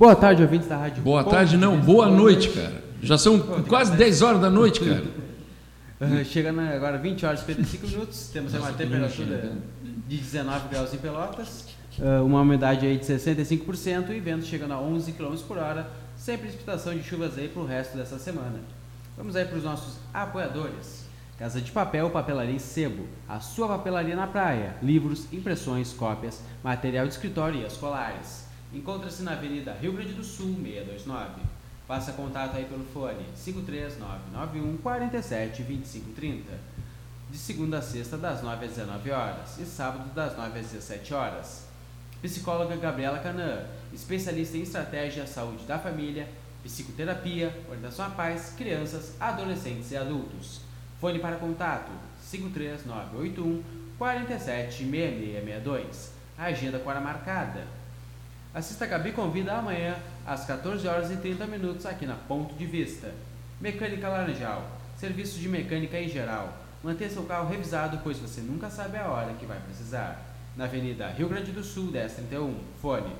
Boa tarde, ouvintes da Rádio. Boa tarde, não, boa noite, cara. Já são quase 10 horas da noite, cara. Uh, chegando agora 20 horas e 55 minutos, temos uma temperatura de 19 graus em Pelotas, uh, uma umidade aí de 65% e vento chegando a 11 km por hora, sem precipitação de chuvas aí para o resto dessa semana. Vamos aí para os nossos apoiadores. Casa de Papel, Papelaria e Sebo, a sua papelaria na praia, livros, impressões, cópias, material de escritório e escolares. Encontra-se na Avenida Rio Grande do Sul, 629. Faça contato aí pelo fone 53991 47 2530. De segunda a sexta, das 9 às 19 horas e sábado, das 9 às 17 horas. Psicóloga Gabriela Canã, especialista em estratégia, saúde da família, psicoterapia, orientação à paz, crianças, adolescentes e adultos. Fone para contato 53981 47 6662. Agenda com hora marcada Assista a Gabi Convida amanhã, às 14 horas e 30 minutos, aqui na Ponto de Vista. Mecânica Laranjal. Serviços de mecânica em geral. Mantenha seu carro revisado, pois você nunca sabe a hora que vai precisar. Na Avenida Rio Grande do Sul, 1031. Fone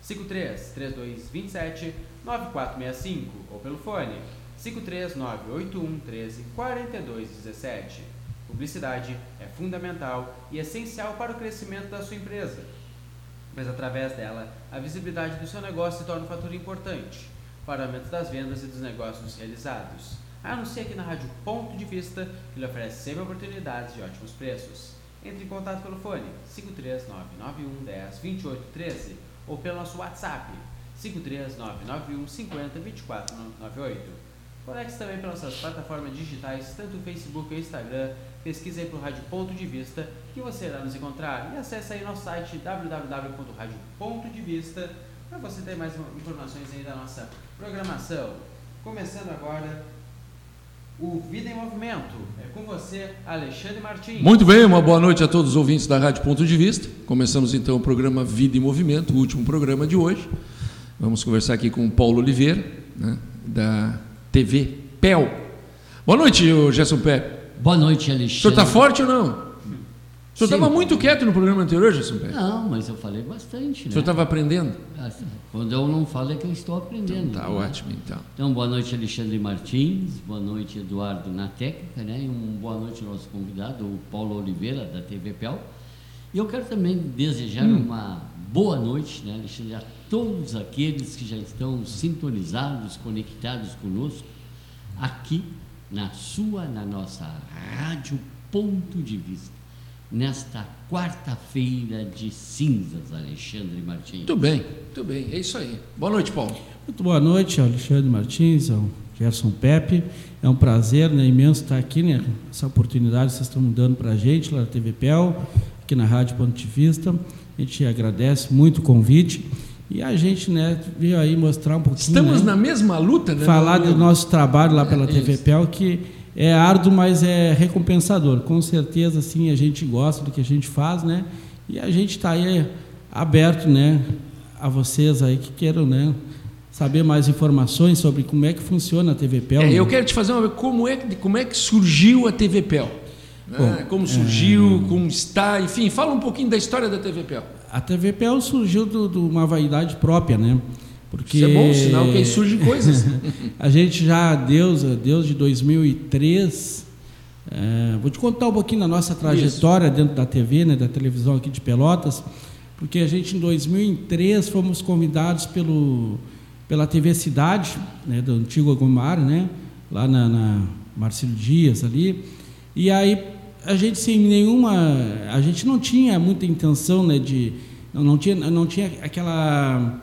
53 3227 9465 ou pelo fone 53981 13 4217. Publicidade é fundamental e essencial para o crescimento da sua empresa mas através dela, a visibilidade do seu negócio se torna um fator importante para o aumento das vendas e dos negócios realizados. Anuncie aqui na Rádio Ponto de Vista, que lhe oferece sempre oportunidades de ótimos preços. Entre em contato pelo fone 53991 10 28 13 ou pelo nosso WhatsApp 53991 50 24 98. Conecte também pelas nossas plataformas digitais, tanto o Facebook e o Instagram, pesquise aí por Rádio Ponto de Vista que você irá nos encontrar e acesse aí nosso site www.radio.devista para você ter mais informações aí da nossa programação. Começando agora o Vida em Movimento. É com você, Alexandre Martins. Muito bem, uma boa noite a todos os ouvintes da Rádio Ponto de Vista. Começamos então o programa Vida em Movimento, o último programa de hoje. Vamos conversar aqui com o Paulo Oliveira, né, da TV PEL. Boa noite, Gerson Pepe. Boa noite, Alexandre. O senhor está forte ou não? O senhor estava muito quieto no programa anterior, Gerson Pérez? Não, mas eu falei bastante. Né? O senhor estava aprendendo? Ah, quando eu não falo é que eu estou aprendendo. Então, tá né? ótimo, então. Então, boa noite, Alexandre Martins. Boa noite, Eduardo na técnica, né? E um boa noite ao nosso convidado, o Paulo Oliveira, da TV Pel. E eu quero também desejar hum. uma boa noite, né, Alexandre, a todos aqueles que já estão sintonizados, conectados conosco, aqui na sua, na nossa rádio Ponto de Vista, nesta quarta-feira de cinzas, Alexandre Martins. Muito bem, muito bem, é isso aí. Boa noite, Paulo. Muito boa noite, Alexandre Martins, ao Gerson Pepe. É um prazer né, imenso estar aqui, né? Essa oportunidade que vocês estão dando para a gente lá na TV Pel, aqui na Rádio Ponto de Vista. A gente agradece muito o convite. E a gente né, veio aí mostrar um pouquinho. Estamos né, na mesma luta, né? Falar do nosso trabalho lá pela é, TV Pel, que é árduo, mas é recompensador. Com certeza, sim, a gente gosta do que a gente faz, né? E a gente está aí aberto, né, a vocês aí que queiram, né, saber mais informações sobre como é que funciona a TV Pel. É, né? Eu quero te fazer uma como é como é que surgiu a TV Pel? Né? como surgiu, é... como está, enfim, fala um pouquinho da história da TV Pel a surgiu de uma vaidade própria, né? Porque Isso é bom, sinal que aí surgem coisas. a gente já, Deus, Deus de 2003, é, vou te contar um pouquinho da nossa trajetória Isso. dentro da TV, né, da televisão aqui de Pelotas, porque a gente em 2003 fomos convidados pelo, pela TV Cidade, né, do antigo Agomar, né, lá na, na Marcelo Dias ali, e aí a gente sem nenhuma, a gente não tinha muita intenção, né, de não, não tinha não tinha aquela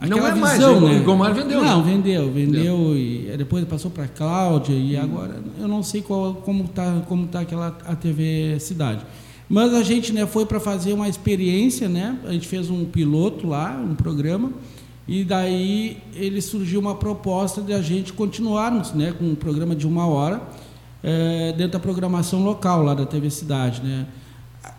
aquela não é visão, mais, né? O Gomar vendeu. Não, né? vendeu, vendeu e depois passou para a Cláudia e hum. agora eu não sei qual, como tá como tá aquela a TV Cidade. Mas a gente, né, foi para fazer uma experiência, né? A gente fez um piloto lá, um programa. E daí ele surgiu uma proposta de a gente continuarmos, né, com um programa de uma hora é, dentro da programação local lá da TV Cidade, né?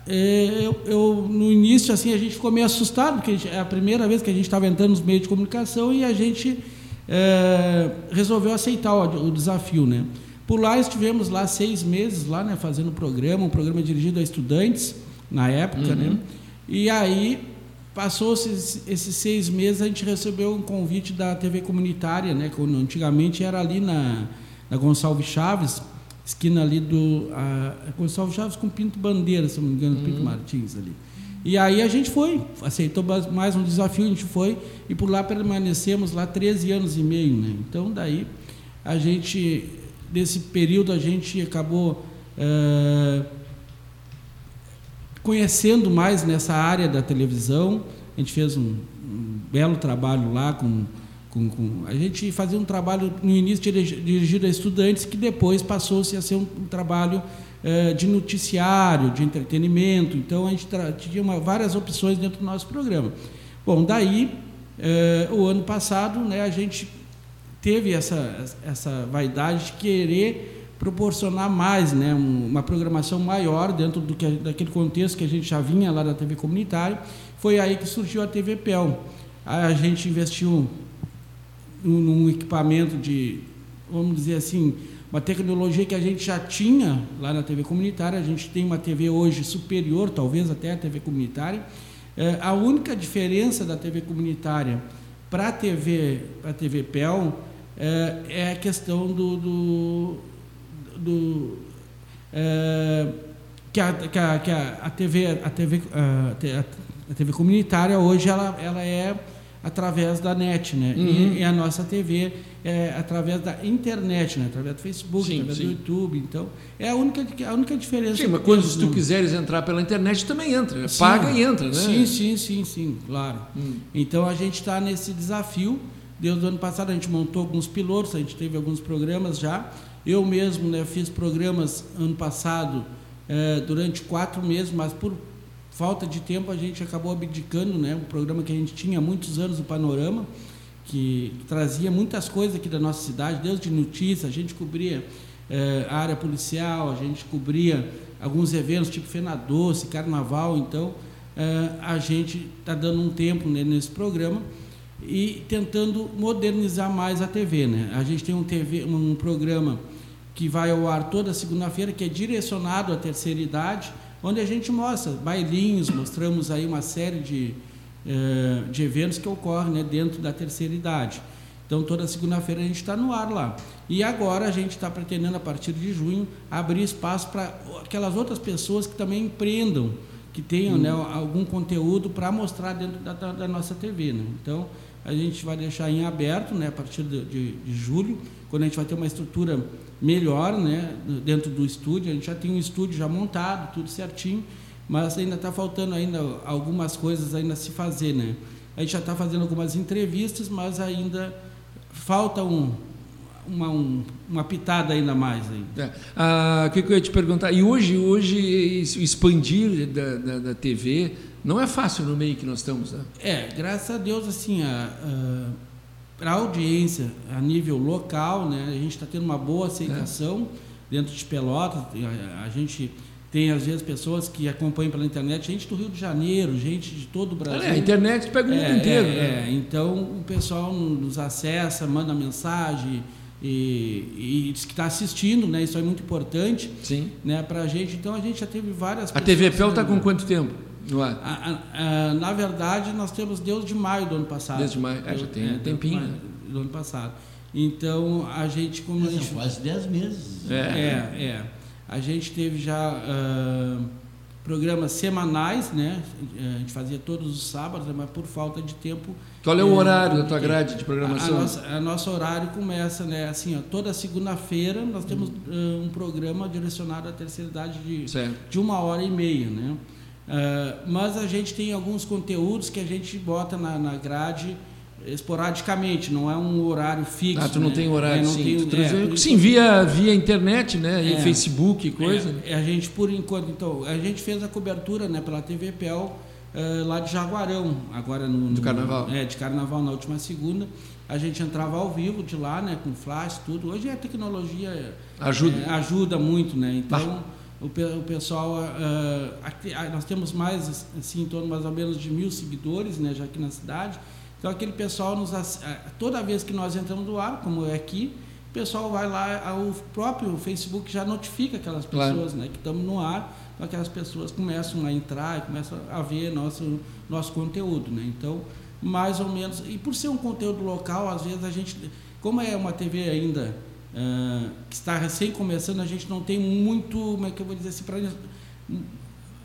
É, eu, eu, no início assim a gente ficou meio assustado porque é a primeira vez que a gente estava entrando nos meios de comunicação e a gente é, resolveu aceitar o, o, desafio, né? Por lá estivemos lá seis meses lá, né, fazendo o programa, um programa dirigido a estudantes na época, né? uhum. né? E aí Passou-se esses seis meses, a gente recebeu um convite da TV comunitária, né? Quando antigamente era ali na, na Gonçalves Chaves, esquina ali do. A, Gonçalves Chaves com Pinto Bandeira, se não me engano, uhum. Pinto Martins ali. E aí a gente foi, aceitou mais um desafio, a gente foi, e por lá permanecemos lá 13 anos e meio. Né? Então daí a gente, nesse período, a gente acabou. É, conhecendo mais nessa área da televisão. A gente fez um, um belo trabalho lá com, com, com, A gente fazia um trabalho no início dirigido a estudantes, que depois passou-se a ser um, um trabalho eh, de noticiário, de entretenimento. Então a gente tinha uma, várias opções dentro do nosso programa. Bom, daí, eh, o ano passado, né, a gente teve essa, essa vaidade de querer proporcionar mais, né, uma programação maior dentro do que, daquele contexto que a gente já vinha lá da TV comunitária. Foi aí que surgiu a TV PEL. A gente investiu num, equipamento de, vamos dizer assim, uma tecnologia que a gente já tinha lá na TV comunitária. A gente tem uma TV hoje superior, talvez até a TV comunitária. É, a única diferença da TV comunitária para a TV, a TV PEL é, é a questão do, do do é, que, a, que, a, que a, TV a TV a, a TV comunitária hoje ela, ela é através da net, né? Uhum. E, e, a nossa TV é através da internet, né? Através do Facebook, sim, através sim. do YouTube. Então, é a única, a única diferença. Sim, mas quando se tu quiseres entrar pela internet, também entra. Né? Sim, Paga e entra, né? Sim, sim, sim, sim, claro. Hum. Então, a gente está nesse desafio. Desde o ano passado, a gente montou alguns pilotos, a gente teve alguns programas já. Eu mesmo né, fiz programas ano passado é, durante quatro meses, mas por falta de tempo a gente acabou abdicando, né? Um programa que a gente tinha há muitos anos, o Panorama, que, trazia muitas coisas aqui da nossa cidade, desde notícias, a gente cobria a área policial, a gente cobria alguns eventos tipo Fena Doce, Carnaval, então é, a gente está dando um tempo né, nesse programa e tentando modernizar mais a TV, né? A gente tem um TV, um programa que vai ao ar toda segunda-feira, que é direcionado à terceira idade, onde a gente mostra bailinhos, mostramos aí uma série de, eh, de eventos que ocorrem né, dentro da terceira idade. Então, toda segunda-feira a gente está no ar lá. E agora a gente está pretendendo, a partir de junho, abrir espaço para aquelas outras pessoas que também empreendam, que tenham né, uhum. algum conteúdo para mostrar dentro da, da, da, nossa TV. Né? Então, a gente vai deixar em aberto né, a partir de, de, de julho, quando a gente vai ter uma estrutura melhor né, dentro do estúdio. A gente já tem um estúdio já montado, tudo certinho, mas ainda está faltando ainda algumas coisas ainda a se fazer. Né? A gente já está fazendo algumas entrevistas, mas ainda falta um, uma, um, uma pitada ainda mais. Aí. É. Ah, o que, que, eu ia te perguntar? E hoje, hoje expandir da, da, da, TV não é fácil no meio que nós estamos, né? É, graças a Deus, assim, a, a para a audiência a nível local, né, a gente está tendo uma boa aceitação é. dentro de Pelotas. A, a, gente tem, às vezes, pessoas que acompanham pela internet, gente do Rio de Janeiro, gente de todo o Brasil. É, a internet pega o mundo é, inteiro. É, né? É, então, o pessoal nos acessa, manda mensagem e, e diz que está assistindo, né? Isso é muito importante Sim. Né, para a gente. Então, a gente já teve várias A TV Pel está com quanto tempo? No ar? A, a, na verdade, nós temos desde maio do ano passado. Desde maio, é, já tem é, um tempinho. Maio, do ano passado. Então, a gente... Como a gente, quase 10 meses. É. é, é. A gente teve já uh, programas semanais, né? A gente fazia todos os sábados, mas por falta de tempo... Qual é o é, horário da tua grade de programação? A, a, nossa, a nosso horário começa, né? Assim, ó, toda segunda-feira nós temos uh, um programa direcionado à terceira idade de, de uma hora e meia, né? Uh, mas a gente tem alguns conteúdos que a gente bota na, na grade esporadicamente, não é um horário fixo. Ah, tu não né? tem horário, é, sim. Tem, é, sim, via, via internet, né? É, e Facebook e coisa. É, a gente, por enquanto, então, a gente fez a cobertura né, pela TV PEL uh, lá de Jaguarão, agora no, no. De carnaval. É, de carnaval na última segunda. A gente entrava ao vivo de lá, né? Com flash, tudo. Hoje a tecnologia ajuda, é, ajuda muito, né? Então. Bah o, o pessoal, uh, aqui, nós temos mais, assim, em torno mais ou menos de mil seguidores, né, já aqui na cidade. Então, aquele pessoal, nos, toda vez que nós entramos no ar, como é aqui, pessoal vai lá, o próprio Facebook já notifica aquelas pessoas Claro. né, que estamos no ar, então aquelas pessoas começam a entrar e começam a ver nosso, nosso conteúdo. Né? Então, mais ou menos, e por ser um conteúdo local, às vezes a gente, como é uma TV ainda ah, que está recém começando, a gente não tem muito, como é que eu vou dizer assim, pra,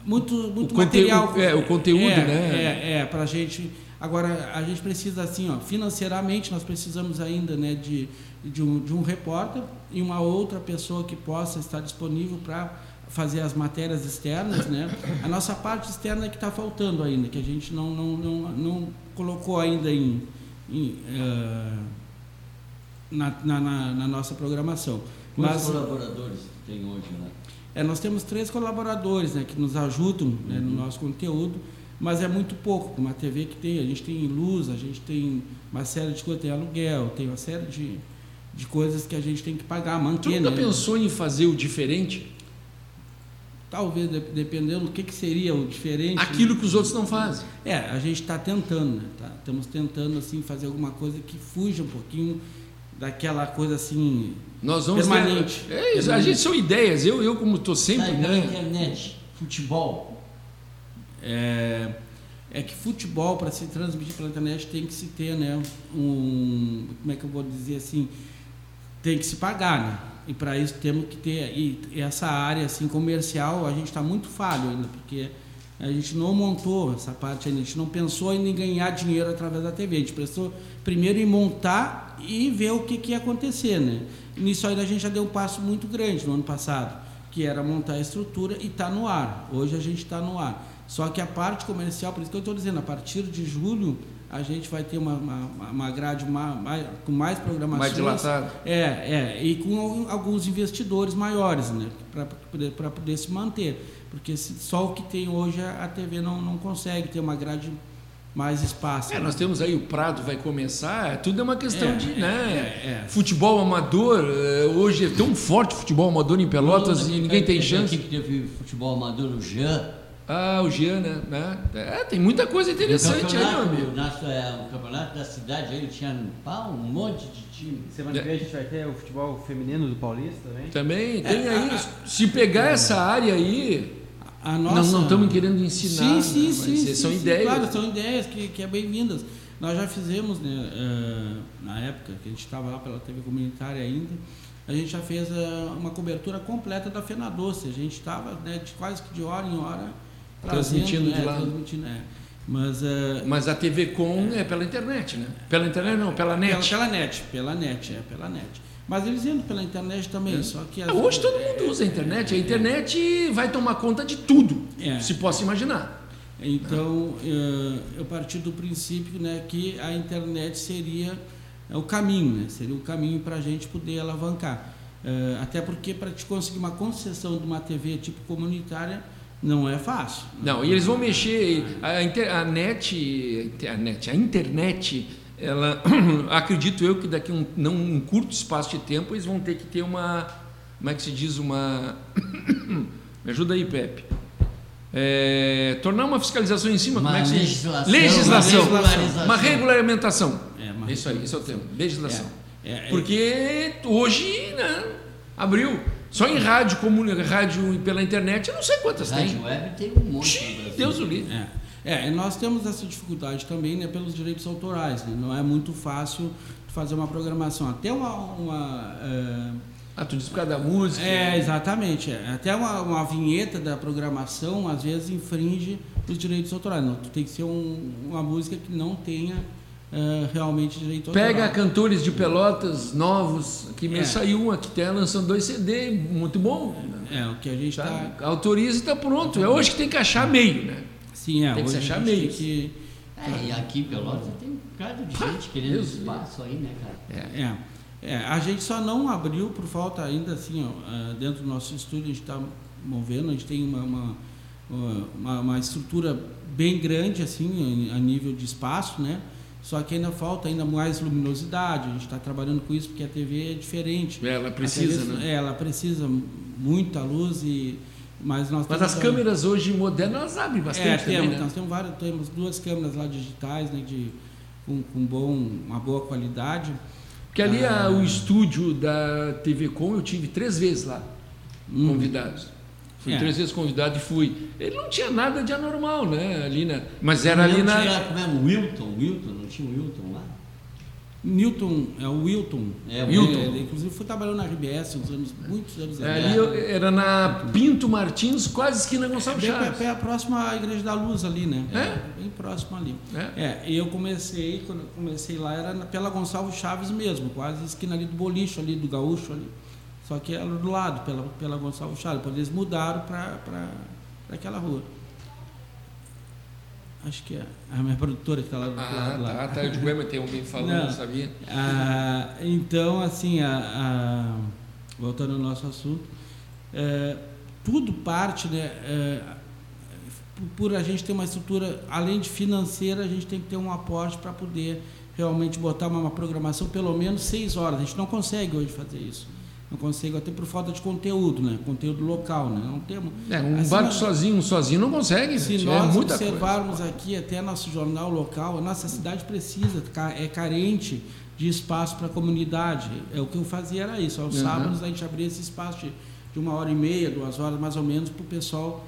muito, muito conteúdo- material. é, o conteúdo, é, né? É, é, para a gente. Agora, a gente precisa, assim, ó, financeiramente, nós precisamos ainda né, de, de, um, de um repórter e uma outra pessoa que possa estar disponível para fazer as matérias externas. Né? A nossa parte externa é que está faltando ainda, que a gente não, não, não, não colocou ainda em, em, eh, na, na, na- nossa programação. Quantos Mas colaboradores tem hoje lá? é, nós temos três colaboradores né, que nos ajudam né, Uhum. no nosso conteúdo, mas é muito pouco. Uma TV que tem, a gente tem luz, a gente tem uma série de coisas, tem aluguel, tem uma série de, de coisas que a gente tem que pagar, Tu manter. nunca né? pensou em fazer o diferente? Talvez, de- dependendo do que, que seria o diferente. né? Aquilo que os outros não fazem. É, a gente está tentando, né? Tá? Estamos tentando assim fazer alguma coisa que fuja um pouquinho daquela coisa assim. Nós vamos Permanente. É, isso, a gente são ideias. Eu, eu como estou sempre, Sai pela né? internet, futebol. É, é que futebol, para se transmitir pela internet, tem que se ter, né? Um. Como é que eu vou dizer assim? Tem que se pagar, né? E para isso temos que ter. E essa área assim, comercial, a gente está muito falho ainda, porque a gente não montou essa parte ainda, a gente não pensou em ganhar dinheiro através da TV. A gente pensou primeiro em montar e ver o que, que ia acontecer, né? Nisso aí a gente já deu um passo muito grande no ano passado, que era montar a estrutura e está no ar. Hoje a gente está no ar. Só que a parte comercial, por isso que eu estou dizendo, a partir de julho a gente vai ter uma, uma, uma grade ma- mais, com mais programações. Mais dilatado. É, é, e com al- alguns investidores maiores, né, para poder, pra poder se manter. Porque só o que tem hoje a TV não, não consegue ter uma grade mais espaço. É, nós temos aí o Prado vai começar, tudo é uma questão É, de, é, né? é, é. Futebol amador, eh, hoje é tão forte o futebol amador em Pelotas e ninguém tem chance. que teve futebol amador, o Jean. Ah, o Jean, né? né? É, tem muita coisa interessante aí, meu amigo. o, nosso, é, o campeonato da cidade aí tinha pá, um monte de time. Semana que vem a gente vai ter o futebol feminino do Paulista também. Também tem aí. Se pegar essa área aí, A não nossa... não estamos querendo ensinar. Sim, sim, né? Sim, sim, São sim, ideias. Claro, são ideias que, que é bem-vindas. Nós já fizemos, né, eh, na época que a gente estava lá pela TV comunitária ainda, a gente já fez eh, uma cobertura completa da Fena Doce. A gente estava né, de quase que de hora em hora Transmitindo de é, lá. Transmitindo, é. Mas eh, Mas a TV Com é pela internet, né? Pela internet não, pela pela, net. pela net, pela net, é, pela net. Mas eles indo pela internet também, só que... Ah, Hoje todo mundo usa a internet. A internet vai tomar conta de tudo, É. se possa imaginar. Então, eh, eu parti do princípio né, que a internet seria o caminho, né? seria o caminho para a gente poder alavancar. Eh, Até porque para te conseguir uma concessão de uma TV tipo comunitária não é fácil. Não, e eles vão mexer. A, inter- a net, a net, a internet, ela, acredito eu que daqui a um, não um curto espaço de tempo eles vão ter que ter uma, como é que se diz, uma, me ajuda aí, Pepe. É, tornar uma fiscalização em cima, Uma como é que se diz? legislação, legislação, uma regulamentação. É, uma Isso aí, esse é o termo, legislação. É, é, Porque hoje, né, abriu. Só em rádio, como rádio e pela internet, eu não sei quantas tem. Rádio web tem um monte. Deus o livre. É, é, nós temos essa dificuldade também né, pelos direitos autorais. né? Não é muito fácil fazer uma programação. Até uma. uma, eh, Ah, tu diz por causa da música. É, exatamente. é. Até uma, uma vinheta da programação, às vezes, infringe os direitos autorais. Não, tu tem que ser um- uma música que não tenha eh, realmente direito Pega autoral. cantores de Pelotas novos, que me É. saiu um aqui, tá lançando dois CD, muito bom. É, o que a gente está. Autoriza e tá pronto. É hoje que tem que achar meio, né? Sim, é. Tem que se achar tem que- É, e aqui em Pelotas tem um bocado de gente querendo Deus espaço aí, né, cara? É, é, a gente só não abriu por falta ainda assim, ó, ah, dentro do nosso estúdio a gente está movendo, a gente tem uma, uma, uma, uma estrutura bem grande assim a nível de espaço, né? Só que ainda falta ainda mais luminosidade, a gente está trabalhando com isso porque a TV é diferente. Ela A precisa, TV, né? é, ela precisa muita luz e mas nós Mas as câmeras hoje modernas, elas abrem é, bastante também, temos, né? nós temos várias, temos duas câmeras lá digitais, né, de com, com bom, uma boa qualidade. Porque ali Ah. a- o estúdio da TV Com eu tive três vezes lá, convidados. Fui É. três vezes convidado e fui. Ele não tinha nada de anormal, né? Ali na, mas era ali Não na. tinha, como é, o Wilton, Wilton, não tinha o Wilton? Newton, é o Wilton. É, Wilton. Ele, inclusive foi trabalhando na RBS uns anos, muitos anos É, atrás. era na Pinto Martins, quase esquina Gonçalves Bem, Chaves. pé próximo à Igreja da Luz ali, né? É? Bem próximo ali. É? É, e eu comecei, quando eu comecei lá, era pela Gonçalves Chaves mesmo, quase esquina ali do Bolicho, ali do Gaúcho ali. Só que era do lado, pela, pela Gonçalves Chaves. Depois eles mudaram para aquela rua. Acho que é a minha produtora que está lá do Ah, lado lá. tá, tá. Eu digo, "Ué, mas tem alguém falando, Não. sabia? Ah, então, assim, a- a- voltando ao nosso assunto, é, tudo parte, né, é, por- por a gente ter uma estrutura, além de financeira, a gente tem que ter um aporte para poder realmente botar uma, uma programação pelo menos seis horas. A gente não consegue hoje fazer isso. Não consegue, até por falta de conteúdo, né? Conteúdo local, né? Não temos. É, um Assim, barco sozinho, um sozinho não consegue. se gente, nós é observarmos aqui até nosso jornal local, a nossa cidade precisa, é carente de espaço para a comunidade. É o que eu fazia era isso. Aos Uhum. sábados a gente abria esse espaço de, de uma hora e meia, duas horas mais ou menos para o pessoal,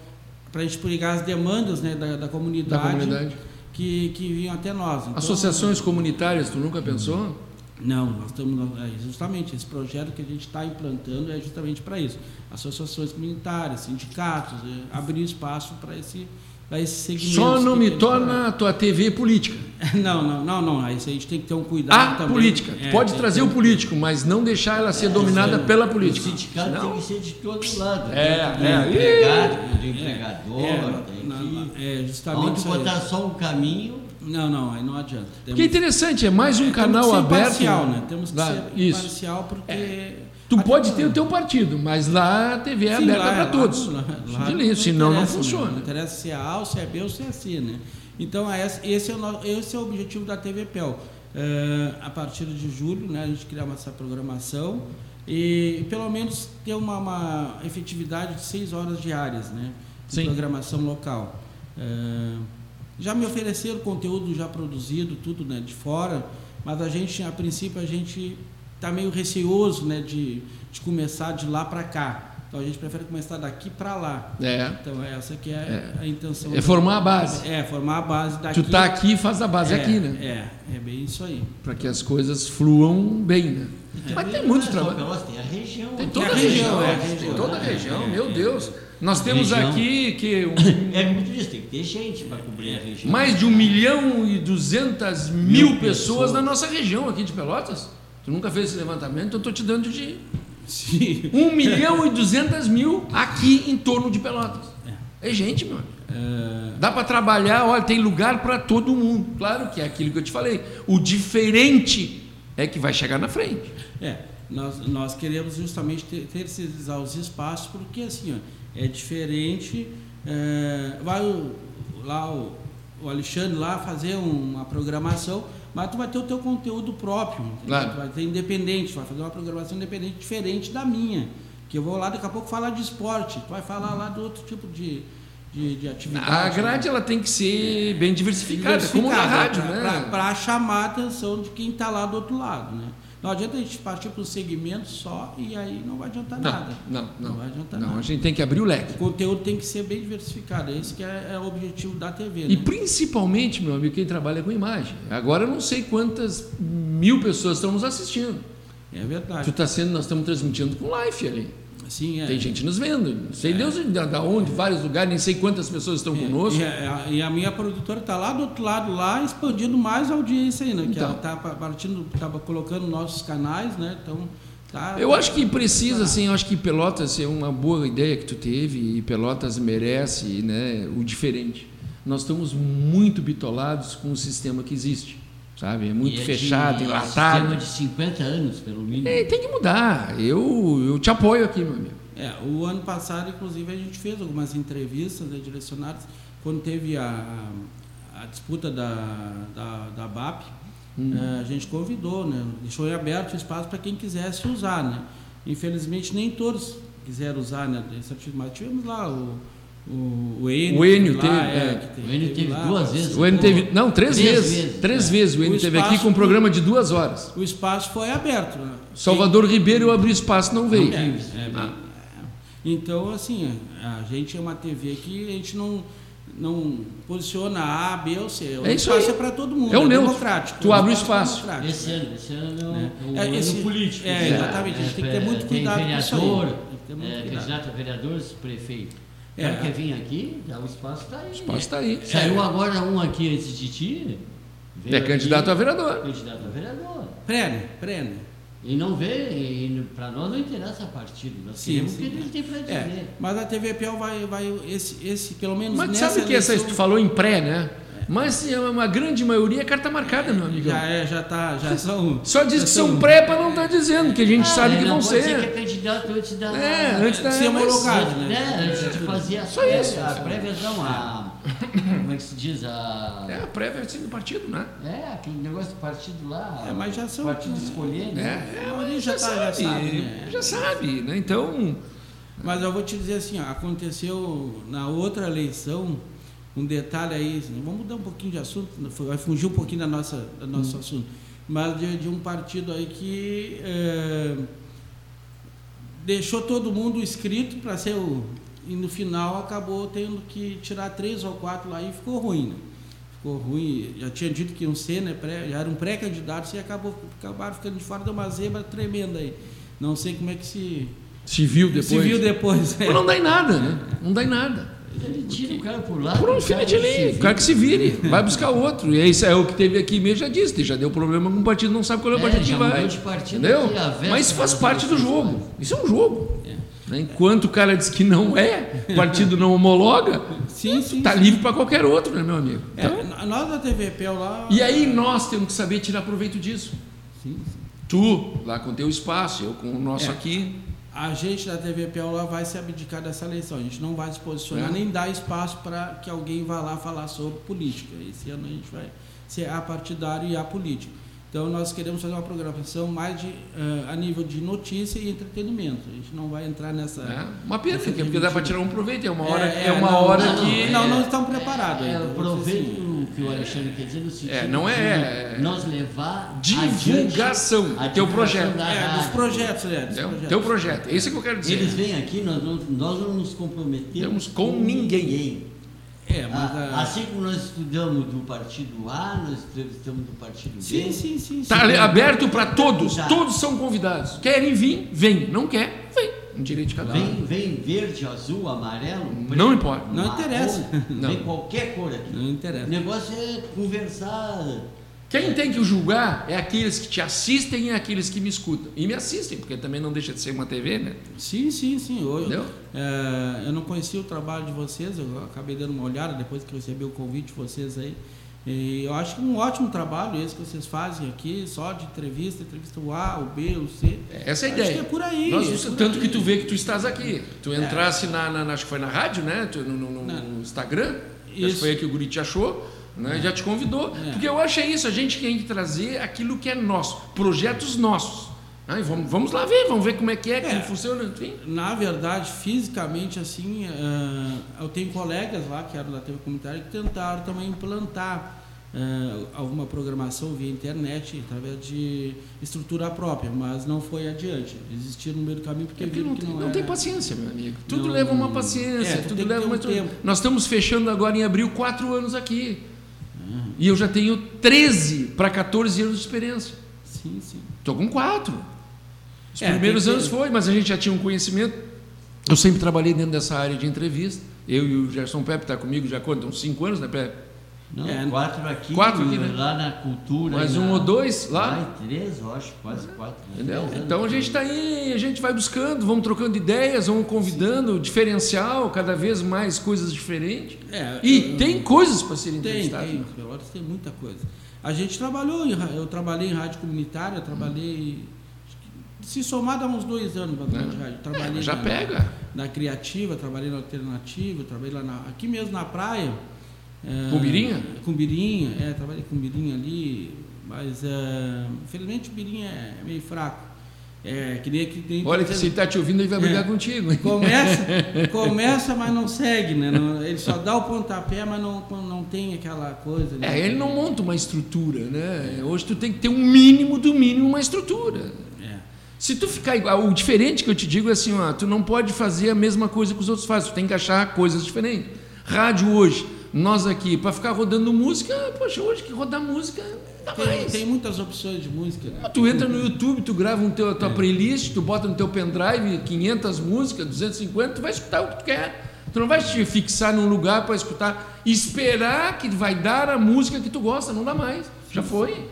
para a gente pegar as demandas né, da, da Da comunidade, comunidade. Que, que vinham até nós. Então, Associações comunitárias, tu nunca pensou? Não, nós estamos é, justamente esse projeto que a gente está implantando é justamente para isso. Associações comunitárias, sindicatos, é, abrir espaço para esse para esse segmento. Só não me torna a tua TV política. Não, não, não, não. Aí a gente tem que ter um cuidado A também. política. É, Pode trazer o político, mas não deixar ela ser dominada é, pela O política. sindicato Senão- tem que ser de todo lado. É, Tem é. Do empregado, do empregador, É, tem não, não, que... é justamente Onde botar só um caminho, Não, não, aí não adianta. Temos, Que interessante, é mais um temos canal que ser aberto. Imparcial, né? Temos que Lá, ser isso. imparcial porque. Tu Até pode ter o teu partido, mas lá a TV é Sim, aberta lá- para lá- todos. lá- lá Delícia, senão não né? funciona. Não interessa se é A, ou se é B ou se é C, né? Então, é esse, é o, no- esse é o objetivo da TV PEL. É, a partir de julho, né, a gente criar essa programação e pelo menos ter uma, uma efetividade de seis horas diárias, né? De Sim. programação local. É, já me ofereceram conteúdo já produzido, tudo né, de fora, mas a gente, a princípio, a gente está meio receoso né, de, de começar de lá para cá. Então a gente prefere começar daqui para lá. É. Então essa que é, a intenção. É formar a base. É, formar a base daqui. Tu tá aqui e faz a base é, aqui, né? É, é bem isso aí. Para que as coisas fluam bem, né? Mas tem muito é só trabalho. Pelotas, tem a região. Tem aqui. toda a região, região, é, tem toda a É, região, é, meu é. Deus. Nós temos Região. aqui que um- É tu disse, tem que ter gente para cobrir a região. mais de um milhão e duzentas mil Mil pessoas pessoas. na nossa região aqui de Pelotas. Tu nunca fez esse levantamento, então eu estou te dando de Sim. um milhão e duzentas mil aqui em torno de Pelotas. É gente, meu. amigo. É, Dá para trabalhar, olha, tem lugar para todo mundo. Claro que é aquilo que eu te falei. O diferente é que vai chegar na frente. É, nós, nós queremos justamente ter, terceirizar os espaços, porque assim, ó, é diferente. é, vai o, lá o, o Alexandre lá fazer uma programação, mas tu vai ter o teu conteúdo próprio. Claro. Tu vai ter independente, tu vai fazer uma programação independente diferente da minha. Que eu vou lá daqui a pouco falar de esporte, tu vai falar lá de outro tipo de, de, de atividade. A grade ela tem que ser bem diversificada, como na rádio, né? Para chamar a atenção de quem está lá do outro lado, né? Não adianta a gente partir para um segmento só e aí não vai adiantar nada. Não, não, não. vai adiantar Não, nada. a gente tem que abrir o leque. O conteúdo tem que ser bem diversificado. Esse que é, é o objetivo da TV, E né? principalmente, meu amigo, quem trabalha com imagem. Agora eu não sei quantas mil pessoas estão nos assistindo. É Tu verdade. tá sendo, nós estamos transmitindo com live ali. Sim, é. Tem gente nos vendo. Não sei Deus da onde, vários lugares, nem sei quantas pessoas estão conosco. E a, e a minha produtora está lá do outro lado, lá, expandindo mais a audiência ainda, que Então. ela está partindo, estava colocando nossos canais, né? Então, tá, Eu acho que precisa, assim, eu acho que Pelotas é uma boa ideia que tu teve e Pelotas merece né, o diferente. Nós estamos muito bitolados com o sistema que existe, sabe? É muito E é fechado, de, enlatado. Sistema de 50 anos, pelo mínimo. É, tem que mudar. Eu, eu te apoio aqui, meu amigo. É, o ano passado, inclusive, a gente fez algumas entrevistas né, direcionadas, quando teve a, a disputa da, da, da BAP, eh, a gente convidou, né, deixou em aberto o espaço para quem quisesse usar. Né. Infelizmente, nem todos quiseram usar né, esse artigo, mas tivemos lá o, O, o Enio, O Enio lá, teve, é, é. que O Enio teve lá, duas vezes. O N teve. Não, três, Três vezes. vezes, Três é. vezes o N O teve aqui com um pro- programa de duas horas. O espaço foi aberto. Né? Salvador Ribeiro eu abri espaço, não veio. Não É, tive. é, Ah. Então, assim, a gente é uma TV que a gente não, não posiciona A, B ou C. O É isso espaço aí. é para todo mundo. É o neutro. democrático. Tu é abre o espaço. Esse ano, esse ano Né? é o É, ano esse- político. é, né? exatamente, a gente tem que ter muito cuidado com isso aí. vereador, Tem que ter muito é, cuidado. candidato a vereador, prefeito. É. É. Quer vir aqui, já o espaço está aí. O espaço está aí. Saiu agora um aqui antes de ti. É candidato a aqui, vereador. Candidato a vereador. Prene, prene. E não vê, para nós não interessa partido, nós Sim, queremos o que ele tem para dizer. É, mas a TV Piau vai, vai esse, esse, pelo menos Mas nessa sabe que essa eleição, tu falou em pré, né? Mas é uma grande maioria é carta marcada, meu amigo. já é, já tá, já são. Só diz já que são pré para não estar dizendo, que a gente Ah, sabe que não vão pode ser que ser. é candidato antes da. É, antes da ser mas- homologado, né? né? Antes de fazer a, Só prévia, isso. a préviação, a. Como é que se diz? A. É a prévia assim do partido, né? É, aquele negócio do partido lá. É, mas já são- Partido escolher, né? É, A maioria já, tá, já sabe, né? já sabe, né? Então, Mas eu vou te dizer assim, ó, aconteceu na outra eleição um detalhe aí, assim, vamos mudar um pouquinho de assunto, vai fugir um pouquinho da nossa, do nosso assunto, mas de, de um partido aí que eh, deixou todo mundo inscrito para ser o. E no final acabou tendo que tirar três ou quatro lá e ficou ruim. Né? Ficou ruim, já tinha dito que iam ser, né? Pré, já eram pré-candidatos e acabou, acabaram ficando de fora de uma zebra tremenda aí. Não sei como é que se, se viu depois. se viu depois. é. Não dá em nada, né? Não dá em nada. Ele tira o cara por lá. Por um filho o cara que se vire, vai buscar outro. E é isso é o que teve aqui mesmo, já disse, já deu problema com o partido, não sabe qual é o É, partido que vai. partido Entendeu? véspera Mas isso faz parte do jogo. quase. Isso é um jogo. Né? Enquanto o cara diz que não é, o partido não homologa, Sim, sim. tá sim. livre para qualquer outro, né, meu amigo? É, Então, nós da TVP lá. e aí nós temos que saber tirar proveito disso. Sim, sim. Tu, lá com o teu espaço, eu com o nosso É. aqui. A gente da TVP lá vai se abdicar dessa eleição. A gente não vai se posicionar É. nem dar espaço para que alguém vá lá falar sobre política. Esse ano a gente vai ser a partidário e a política. Então nós queremos fazer uma programação mais de, eh, a nível de notícia e entretenimento. A gente não vai entrar nessa. É uma pena, porque dá para tirar um proveito. É uma hora, É, é, é, uma não, hora não, que. Não, não estão preparados É, ainda. eu aproveito o que o Alexandre quer dizer no sentido É, não é- de nós levar Divulgação, adiante a teu projeto. da É, dos projetos, é, dos Entendeu? projetos. Teu projeto. É isso que eu quero dizer. Eles vêm aqui, nós não, nós não nos comprometemos Temos com ninguém. É, mas. Ah, Assim como nós estudamos do partido A, nós estudamos do partido B. sim, sim, sim. Está aberto para todos. Tá. Todos são convidados. Querem vir? Vem. Não quer? Vem. Um direito de cada um. Vem, vem verde, azul, amarelo, preto, Não importa. Não marrom, interessa. Não. Vem qualquer cor aqui. Não interessa. O negócio é conversar. Quem tem que julgar é aqueles que te assistem e aqueles que me escutam. E me assistem, porque também não deixa de ser uma TV, né? Sim, sim, sim. Eu, Entendeu? é, eu não conhecia o trabalho de vocês, eu acabei dando uma olhada depois que eu recebi o convite de vocês aí. E eu acho que um ótimo trabalho esse que vocês fazem aqui, só de entrevista, entrevista o A, o B, o C. Essa é a Acho ideia. que é por aí. Nós- é por tanto aí. que tu vê que tu estás aqui. Tu entrasse na, na, na- acho que foi na rádio, né? Tu- no, no- no Instagram. Acho que Isso. foi aí que o Guri te achou. Né? Já te convidou. É. Porque eu acho é isso. A gente tem que trazer aquilo que é nosso. Projetos nossos. Ah, e vamos, vamos lá ver. Vamos ver como é que é, como É. funciona. Enfim. Na verdade, fisicamente, assim, eh, eu tenho colegas lá que eram da TV comunitária que tentaram também implantar eh, alguma programação via internet através de estrutura própria, mas não foi adiante. Desistiram no meio do caminho porque É porque não, tem, não, não tem paciência, meu amigo. Tudo Não- leva uma paciência. É, tu tudo leva ter um uma. tempo. Nós estamos fechando agora em abril quatro anos aqui. Uhum. E eu já tenho 13 para 14 anos de experiência. Sim, sim. Estou com quatro. Os É, primeiros anos foi, mas a gente já tinha um conhecimento. Eu sempre trabalhei dentro dessa área de entrevista. Eu e o Gerson Pepe está comigo já quanto? Uns cinco anos, né, Pepe? Não, É, quatro aqui, quatro aqui, né? lá na cultura. Mais um na- ou dois lá. Vai, três, eu acho, quase quatro. né? Entendeu? Então a gente está aí, a gente vai buscando, vamos trocando ideias, vamos convidando, diferencial, cada vez mais coisas diferentes. É, E eu- tem coisas para serem Tem, entrevistadas. tem. Pelotas tem muita coisa. A gente trabalhou, em, eu trabalhei em rádio comunitária, eu trabalhei. Se somar, dá uns dois anos para É. de rádio. É, Trabalhei mas já na, pega. na Criativa, trabalhei na Alternativa, trabalhei lá na, aqui mesmo na praia. é, Com Birinha? Com Birinha, é, trabalhei com Birinha ali, mas é, infelizmente o Birinha é meio fraco. É, que nem, que nem Olha que se ele está te ouvindo, ele vai brigar É. contigo. Começa, começa, mas não segue, né? Não- ele só dá o pontapé, mas não, não tem aquela coisa. né? É, ele não monta uma estrutura, né? Hoje tu tem que ter um mínimo do mínimo uma estrutura. É. Se tu ficar igual, o diferente que eu te digo é assim, ó, tu não pode fazer a mesma coisa que os outros fazem, tu tem que achar coisas diferentes. Rádio hoje, nós aqui, para ficar rodando música, poxa, hoje que rodar música, dá Tem, mais. tem muitas opções de música, né? Tu entra no YouTube, tu grava um teu, a tua playlist, tu bota no teu pendrive 500 músicas, 250, tu vai escutar o que tu quer. Tu não vai te fixar num lugar para escutar esperar que vai dar a música que tu gosta, não dá mais. Já foi.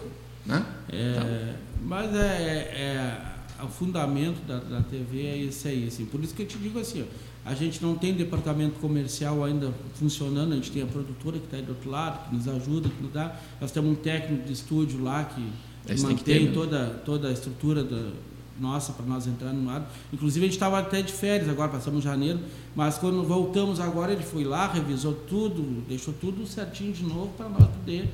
Né? É, Mas é, é- o fundamento da, da TV é esse aí, assim. Por isso que eu te digo assim, ó, a gente não tem departamento comercial ainda funcionando, a gente tem a produtora que está aí do outro lado, que nos ajuda, que nos dá. Nós temos um técnico de estúdio lá que Esse tem que mantém ter, né? toda, toda a estrutura da, nossa para nós entrar no ar. Inclusive a gente estava até de férias agora, passamos janeiro, mas quando voltamos agora ele foi lá, revisou tudo, deixou tudo certinho de novo para nós poder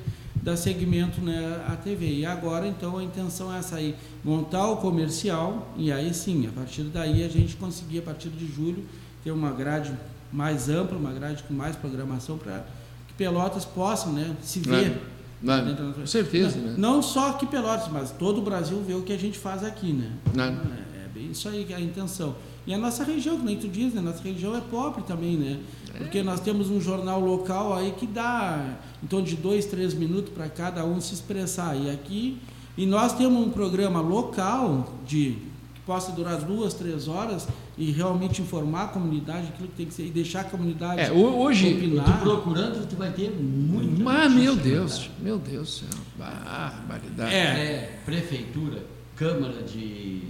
dar segmento né, à TV. E agora então a intenção é essa aí, montar o comercial e aí sim, a partir daí a gente conseguir a partir de julho ter uma grade mais ampla, uma grade com mais programação para que Pelotas possam né, se ver. Não, dentro da- com certeza, não, né? não só aqui Pelotas, mas todo o Brasil vê o que a gente faz aqui, né? Não. É, é bem isso aí que é a intenção. E a nossa região, que nem tu diz, né? Nossa região é pobre também, né? Porque nós temos um jornal local aí que dá em torno de dois, três minutos para cada um se expressar. E aqui, e nós temos um programa local de que possa durar duas, três horas e realmente informar a comunidade aquilo que tem que ser e deixar a comunidade É, ho- hoje. Tu opinar. procurando, tu vai ter muito. Ah, meu Deus, meu Deus do céu. Barbaridade. É. É, prefeitura, Câmara de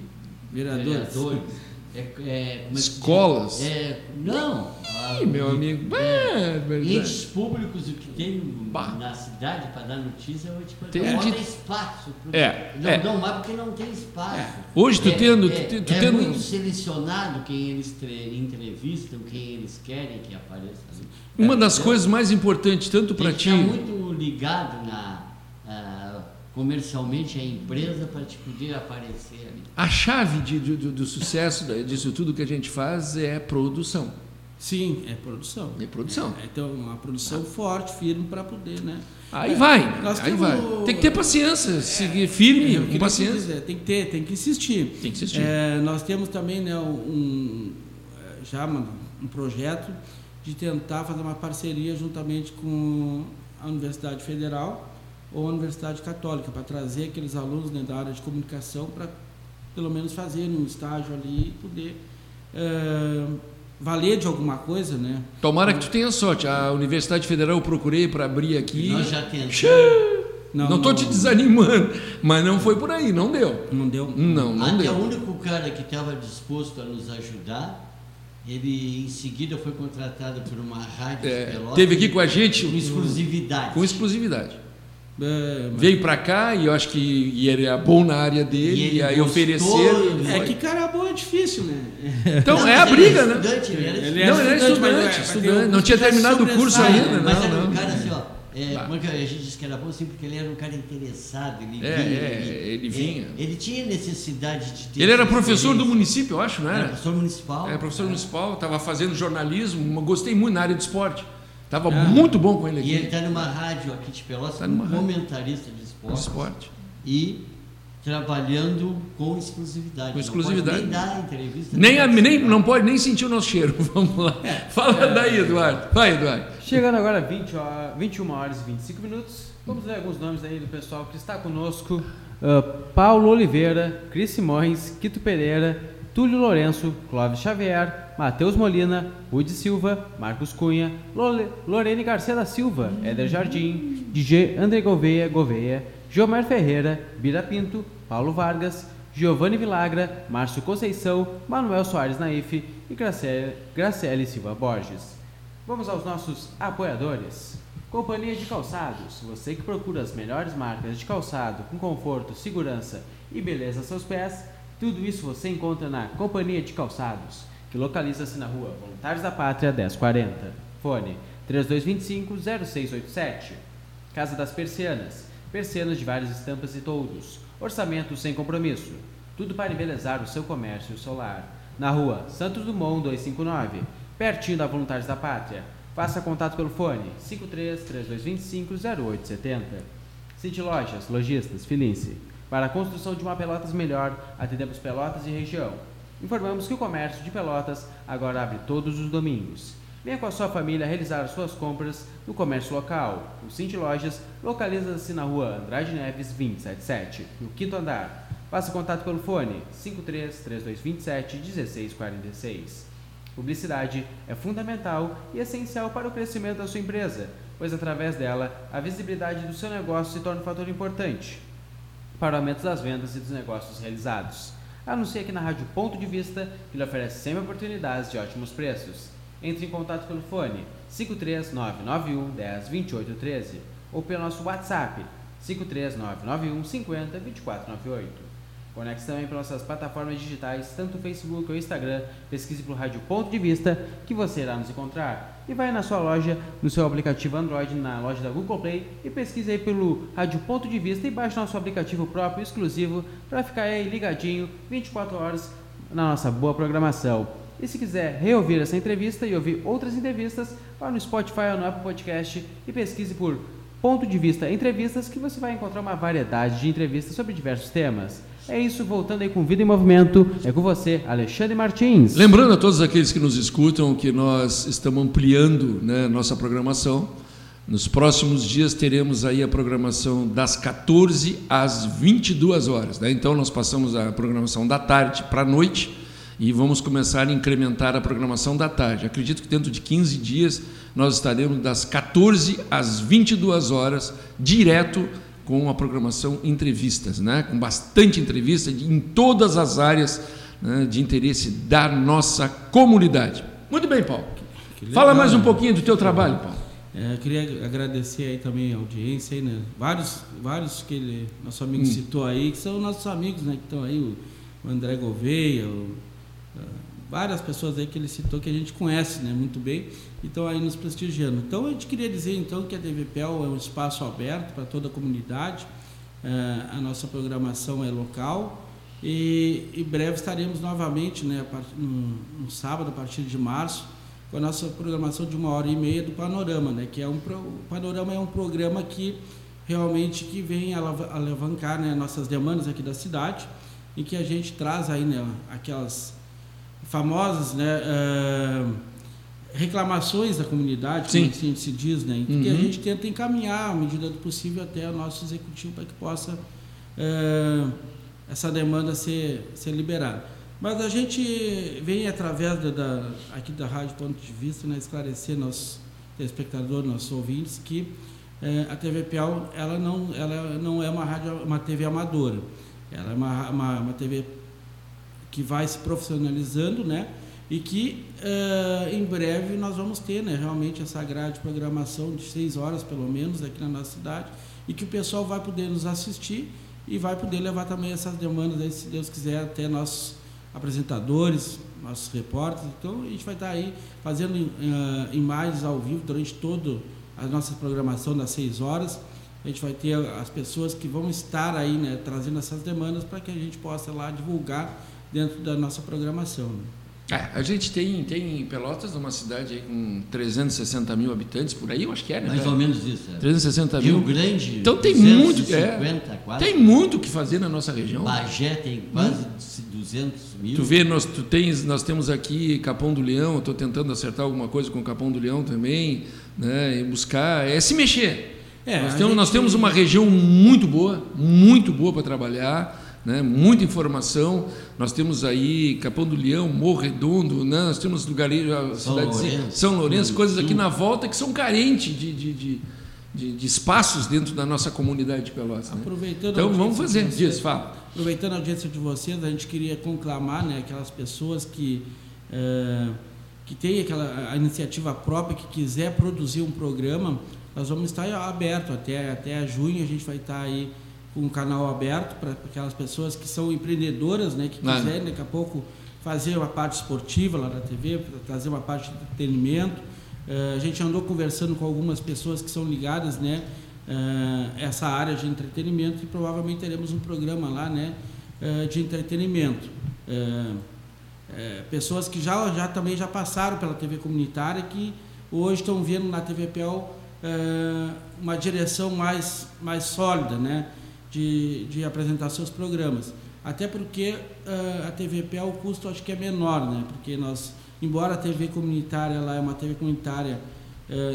Vereadores. Vereadores. É, é? Escolas. É, não. Ih, meu amigo. É, entes públicos, o que tem Bah. na cidade para dar notícia, hoje tipo, Tem não de- tem espaço. pro- É, Não dão mais porque não tem espaço. Hoje tu tendo- É, tu te- tu é tendo- muito selecionado quem eles tre- entrevistam, quem eles querem que apareça. ali. Uma das coisas mais importantes, tanto para ti. estar muito ligado na, ah, comercialmente a empresa para te poder aparecer ali. A chave de- do, do- do sucesso da- disso tudo que a gente faz é produção. Sim, é produção. É produção. É, então, uma produção forte, firme para poder, né? Aí É, vai, nós aí temos- vai. Tem que ter paciência, seguir firme, Eu com paciência. dizer, tem que ter, tem que insistir. Tem que insistir. É, nós temos também né, um, é, já um projeto de tentar fazer uma parceria juntamente com a Universidade Federal ou a Universidade Católica para trazer aqueles alunos né, da área de comunicação para pelo menos fazer um estágio ali e poder é, valer de alguma coisa, né? Tomara que tu tenha sorte. A Universidade Federal eu procurei para abrir aqui. Nós já tentamos. Não estou te desanimando, mas não foi por aí, não deu. Não deu. Não, não Até deu. o único cara que estava disposto a nos ajudar, ele em seguida foi contratado por uma rádio É, de Pelotas teve aqui com a gente com exclusividade. com exclusividade. É, mas- Veio para cá e eu acho que e ele era bom na área dele, E e, ele aí gostou, ofereceram. ele é que cara bom é difícil, né? Então Não, é a ele briga, era né? ele era Ele estudante. Não, ele era estudante, estudante, Não tinha terminado o curso ainda, né? Mas não, era não. um cara assim, ó. É, Tá. como é que a gente disse que era bom assim, porque ele era um cara interessado, ele É, vinha. é, ele vinha. Ele, tinha necessidade de ter. Ele era professor do município, eu acho, não Era era? professor municipal. É, professor municipal, estava fazendo jornalismo, gostei muito na área de esporte. Estava Ah. muito bom com ele aqui. E ele está numa rádio aqui de Pelotas, Tá numa comentarista de esporte. esporte. E trabalhando com exclusividade. Com Não exclusividade. pode nem dar entrevista. Nem, a- pode nem, não pode nem sentir o nosso cheiro. Vamos lá. Fala daí, Eduardo. Vai, Eduardo. Chegando agora 20 horas, 21 horas e 25 minutos, vamos ler alguns nomes aí do pessoal que está conosco. Ah, Paulo Oliveira, Cris Simões, Quito Pereira, Túlio Lourenço, Clóvis Xavier, Matheus Molina, Rudi Silva, Marcos Cunha, Lole- Lorene Garcia da Silva, Éder Jardim, DJ André Gouveia, Gouveia, Gilmar Ferreira, Bira Pinto, Paulo Vargas, Giovanni Vilagra, Márcio Conceição, Manuel Soares Naif e Graciele, Graciele Silva Borges. Vamos aos nossos apoiadores. Companhia de Calçados. Você que procura as melhores marcas de calçado com conforto, segurança e beleza aos seus pés, tudo isso você encontra na Companhia de Calçados, que localiza-se na rua Voluntários da Pátria 1040. Fone 3225-0687. Casa das Persianas. Persianas de várias estampas e toldos. Orçamento sem compromisso. Tudo para embelezar o seu comércio e o. Na rua Santos Dumont 259, pertinho da Voluntários da Pátria. Faça contato pelo fone 53 3225 0870. City Lojas, Lojistas, Filince. Para a construção de uma Pelotas melhor, atendemos Pelotas e região. Informamos que o comércio de Pelotas agora abre todos os domingos. Venha com a sua família realizar suas compras no comércio local. O Cinti Lojas localiza-se na rua Andrade Neves 277, no quinto andar. Faça contato pelo fone 53 3227 1646. Publicidade é fundamental e essencial para o crescimento da sua empresa, pois através dela a visibilidade do seu negócio se torna um fator importante para o aumento das vendas e dos negócios realizados. Anuncie aqui na Rádio Ponto de Vista, que lhe oferece sempre oportunidades de ótimos preços. Entre em contato pelo fone 53991 10 28 13 ou pelo nosso WhatsApp 53991 50 2498. Conecte também para nossas plataformas digitais, tanto Facebook ou Instagram. Pesquise pelo Rádio Ponto de Vista, que você irá nos encontrar. E vai na sua loja, no seu aplicativo Android, na loja da Google Play, e pesquise aí pelo Rádio Ponto de Vista e baixe nosso aplicativo próprio, exclusivo, para ficar aí ligadinho 24 horas na nossa boa programação. E se quiser reouvir essa entrevista e ouvir outras entrevistas, vá no Spotify ou no Apple Podcast e pesquise por Ponto de Vista Entrevistas, que você vai encontrar uma variedade de entrevistas sobre diversos temas. É isso, voltando aí com Vida em Movimento, é com você, Alexandre Martins. Lembrando a todos aqueles que nos escutam que nós estamos ampliando né, nossa programação. Nos próximos dias teremos aí a programação das 14 às 22 horas. Né? Então nós passamos a programação da tarde para a noite e vamos começar a incrementar a programação da tarde. Acredito que dentro de 15 dias nós estaremos das 14 às 22 horas direto com a programação entrevistas, né? com bastante entrevista em todas as áreas né, de interesse da nossa comunidade. Muito bem, Paulo. Fala mais um pouquinho do teu trabalho, Paulo. É, queria agradecer aí também a audiência, aí, né? vários, vários que ele, nosso amigo hum. citou aí, que são nossos amigos, né? que estão aí, o, o André Gouveia, o, várias pessoas aí que ele citou que a gente conhece né, muito bem e estão aí nos prestigiando. Então a gente queria dizer então que a TVPEL é um espaço aberto para toda a comunidade, é, a nossa programação é local e em breve estaremos novamente né, no, no, sábado, a partir de março, com a nossa programação de uma hora e meia do Panorama, né, que é um o Panorama é um programa que realmente que vem alavancar né, nossas demandas aqui da cidade e que a gente traz aí né, aquelas famosas né, uh, reclamações da comunidade, Sim. como assim se diz, né, uhum. que a gente tenta encaminhar, à medida do possível, até o nosso executivo para que possa uh, essa demanda ser, ser liberada. Mas a gente vem através da, da, aqui da Rádio Ponto de Vista né, esclarecer nossos telespectadores, nossos ouvintes, que uh, a TV Piau ela não, ela não é uma, rádio, uma TV amadora. Ela é uma, uma, uma TV que vai se profissionalizando, né? E que uh, em breve nós vamos ter, né? Realmente essa grade de programação de seis horas, pelo menos, aqui na nossa cidade, e que o pessoal vai poder nos assistir e vai poder levar também essas demandas, aí, se Deus quiser, até nossos apresentadores, nossos repórteres. Então a gente vai estar aí fazendo uh, imagens ao vivo durante toda a nossa programação das seis horas. A gente vai ter as pessoas que vão estar aí, né, trazendo essas demandas para que a gente possa lá divulgar dentro da nossa programação. Né? É, a gente tem, tem Pelotas, uma cidade com 360 mil habitantes por aí, eu acho que é, né? Mais ou menos isso. É. 360 Rio mil. Grande. Então tem 250, muito, é, quase. tem muito que fazer na nossa região. Bagé tem quase hum? 200 mil. Tu vê, nós, tu tens, nós temos aqui Capão do Leão, estou tentando acertar alguma coisa com Capão do Leão também, né? E buscar, é se mexer. É, nós, temos, gente... nós temos uma região muito boa, muito boa para trabalhar né? muita informação. Nós temos aí Capão do Leão, Morro Redondo, né? nós temos lugares, São Lourenço, São Lourenço coisas aqui na volta que são carentes de, de, de, de, de espaços dentro da nossa comunidade de Pelotas. Né? Aproveitando então vamos fazer, diz, fala. Aproveitando a audiência de vocês, a gente queria conclamar né, aquelas pessoas que. É, que tem aquela a iniciativa própria, que quiser produzir um programa, nós vamos estar aberto até, até junho, a gente vai estar aí um canal aberto para aquelas pessoas que são empreendedoras, né, que quiserem daqui a pouco fazer uma parte esportiva lá na TV, trazer uma parte de entretenimento. Uh, a gente andou conversando com algumas pessoas que são ligadas, né, uh, essa área de entretenimento e provavelmente teremos um programa lá, né, eh, de entretenimento. Pessoas que já, já também já passaram pela TV comunitária que hoje estão vendo na TV PEL uma direção mais, mais sólida né? De, de apresentar seus programas. Até porque a TV PEL o custo acho que é menor, né? porque nós, embora a TV comunitária lá é uma TV comunitária,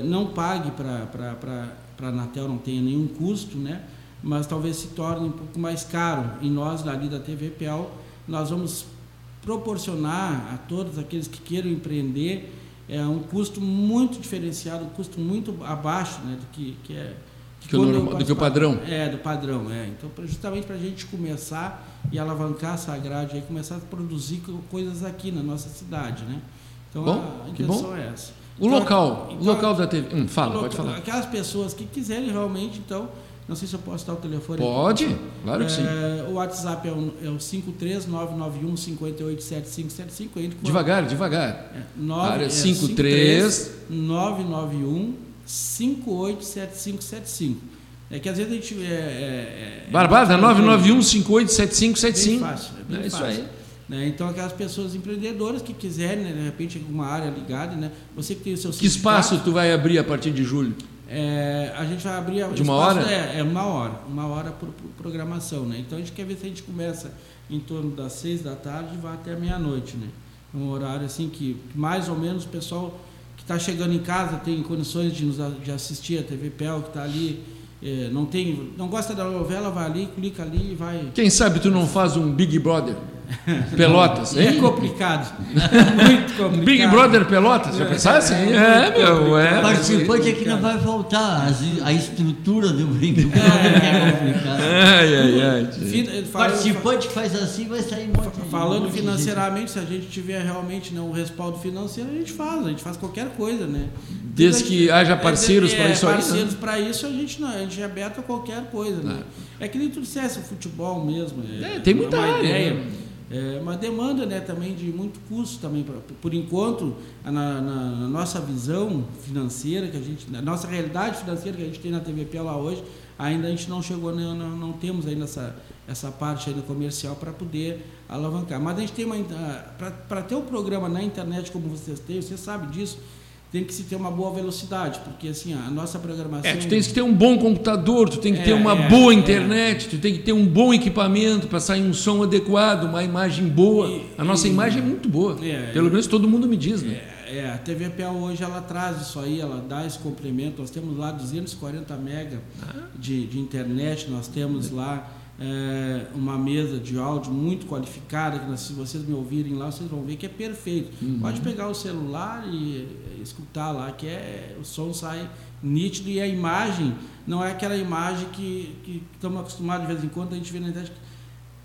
não pague para a Anatel, não tenha nenhum custo, né? mas talvez se torne um pouco mais caro. E nós, ali da TVPL, nós vamos proporcionar a todos aqueles que queiram empreender é, um custo muito diferenciado, um custo muito abaixo né, do que, que é que o normal, do que o padrão. É, do padrão, é. Então, justamente para a gente começar e alavancar essa grade aí, começar a produzir coisas aqui na nossa cidade, né? Então, bom, a intenção é essa. O então, local, então, o local da TV. Hum, fala, local, pode falar. Aquelas pessoas que quiserem realmente, então, não sei se eu posso dar o telefone. Pode, aqui. claro que sim. É, o WhatsApp é o, é o 53991 587575. Devagar, devagar. É, 9, Área é, 53 991 587575. É que às vezes a gente. É, é, é, Barbada, é, 991 587575. É bem fácil. É, bem É isso fácil. aí. Né? Então, aquelas pessoas empreendedoras que quiserem, né, de repente, alguma área ligada, né? Você que tem o seu Que espaço tu vai abrir a partir de julho? É, a gente vai abrir De uma hora? É, é uma hora, uma hora por, por programação, né? Então a gente quer ver se a gente começa em torno das seis da tarde e vai até meia-noite, né? Um horário assim que mais ou menos o pessoal que está chegando em casa tem condições de, nos, de assistir a TV Pel, que está ali, é, não tem, não gosta da novela, vai ali, clica ali e vai. Quem sabe tu não faz um Big Brother Pelotas, É complicado, muito complicado. Big Brother Pelotas, já pensasse? É, meu, é. Participante aqui não vai faltar. as- A estrutura do Big Brother é complicada. Ai, ai, ai. Fin- falando- Participante que faz assim vai sair de- Falando financeiramente, se a gente tiver realmente né, um respaldo financeiro, a gente faz, a gente faz qualquer coisa, né? Desde que haja parceiros é, para isso aí, né? Parceiros para isso, a gente não, a gente é aberto a qualquer coisa, né? É que nem tu dissesse, o futebol mesmo. É, tem muita área, ideia. É uma demanda né, também de muito custo também. pra- por enquanto, na, na- na nossa visão financeira, que a gente, na nossa realidade financeira que a gente tem na TVP lá hoje, ainda a gente não chegou, né, não, não temos ainda essa, essa parte ainda comercial para poder alavancar. Mas a gente tem uma. Para ter um programa na internet como vocês têm, você sabe disso, tem que se ter uma boa velocidade, porque assim, a nossa programação. É, tu tens que ter um bom computador, tu tem que ter É, uma é, boa é. internet, tu tem que ter um bom equipamento para sair um som adequado, uma imagem boa. E- A nossa e- imagem é muito boa. É, Pelo menos todo mundo me diz, né? É, é, a TV PA hoje ela traz isso aí, ela dá esse complemento. Nós temos lá 240 mega de, de internet, nós temos lá é, uma mesa de áudio muito qualificada, que se vocês me ouvirem lá, vocês vão ver que é perfeito. Pode pegar o celular e é, escutar lá, que é, o som sai nítido e a imagem não é aquela imagem que, que estamos acostumados de vez em quando, a gente vê na internet.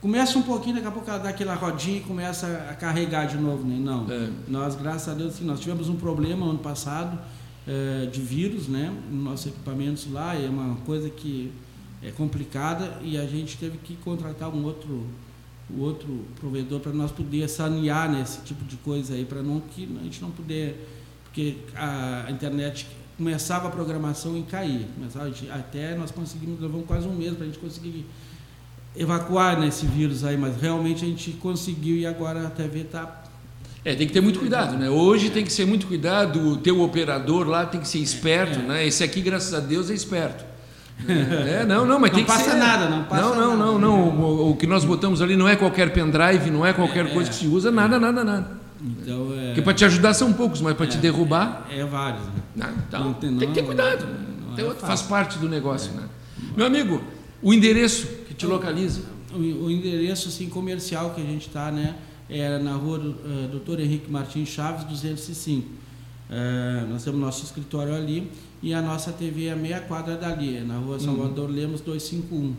Começa um pouquinho, daqui a pouco ela dá aquela rodinha e começa a carregar de novo, né? Não. É. Nós, graças a Deus, assim, nós tivemos um problema ano passado eh, de vírus, né? Nos nossos equipamentos lá, e é uma coisa que é complicada e a gente teve que contratar um outro, um outro provedor para nós poder sanear nesse tipo de coisa aí, para não que a gente não poder, porque a internet começava a programação e caía, começava, até nós conseguimos, levamos quase um mês para a gente conseguir evacuar nesse vírus aí, mas realmente a gente conseguiu e agora a TV está É, tem que ter muito cuidado, né? Hoje tem que ser muito cuidado, o teu operador lá tem que ser esperto, né? Esse aqui, graças a Deus, é esperto. É, não, não, mas Não tem que passa ser. nada, não passa Não, não, nada. não, não. O, o que nós botamos ali não é qualquer pendrive, não é qualquer coisa que se usa, nada, nada, nada. Então é. Porque para te ajudar são poucos, mas para te derrubar, É vários, né? não, então, Não tem- tem que ter não- cuidado. não é faz parte do negócio, né? Meu amigo, o endereço que te localiza. O, o endereço assim, comercial que a gente está, né? É na rua eh, Dr. Henrique Martins Chaves, 205. Eh, nós temos nosso escritório ali e a nossa TV é a meia quadra dali, é na rua Salvador Lemos 251. Uhum.